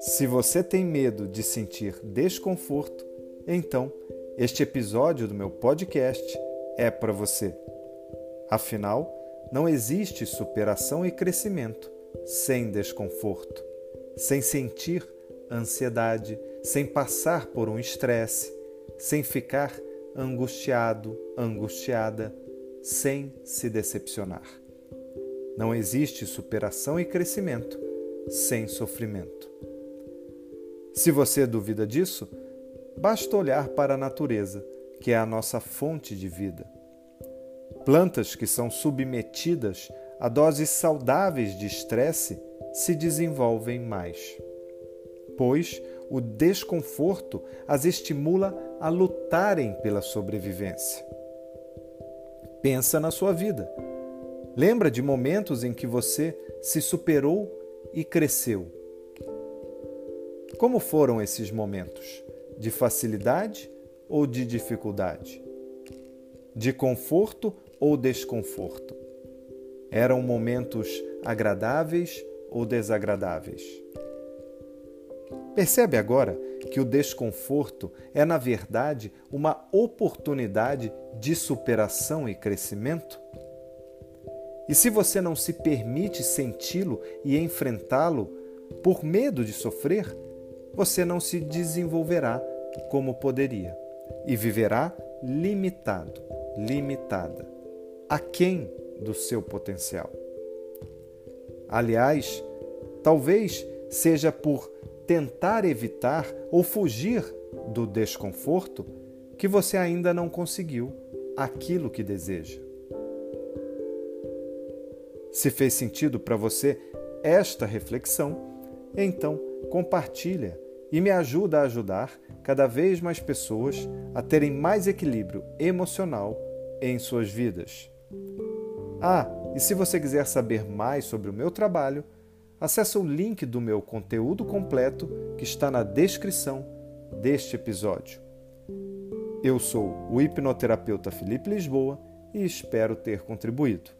Se você tem medo de sentir desconforto, então este episódio do meu podcast é para você. Afinal, não existe superação e crescimento sem desconforto, sem sentir ansiedade, sem passar por um estresse, sem ficar angustiado, angustiada, sem se decepcionar. Não existe superação e crescimento sem sofrimento. Se você duvida disso, basta olhar para a natureza, que é a nossa fonte de vida. Plantas que são submetidas a doses saudáveis de estresse se desenvolvem mais, pois o desconforto as estimula a lutarem pela sobrevivência. Pensa na sua vida. Lembra de momentos em que você se superou e cresceu. Como foram esses momentos? De facilidade ou de dificuldade? De conforto ou desconforto? Eram momentos agradáveis ou desagradáveis? Percebe agora que o desconforto é, na verdade, uma oportunidade de superação e crescimento? E se você não se permite senti-lo e enfrentá-lo por medo de sofrer, você não se desenvolverá como poderia e viverá limitado, limitada, aquém do seu potencial. Aliás, talvez seja por tentar evitar ou fugir do desconforto que você ainda não conseguiu aquilo que deseja. Se fez sentido para você esta reflexão, então compartilha e me ajuda a ajudar cada vez mais pessoas a terem mais equilíbrio emocional em suas vidas. Ah, e se você quiser saber mais sobre o meu trabalho, acesse o link do meu conteúdo completo que está na descrição deste episódio. Eu sou o hipnoterapeuta Felipe Lisboa e espero ter contribuído.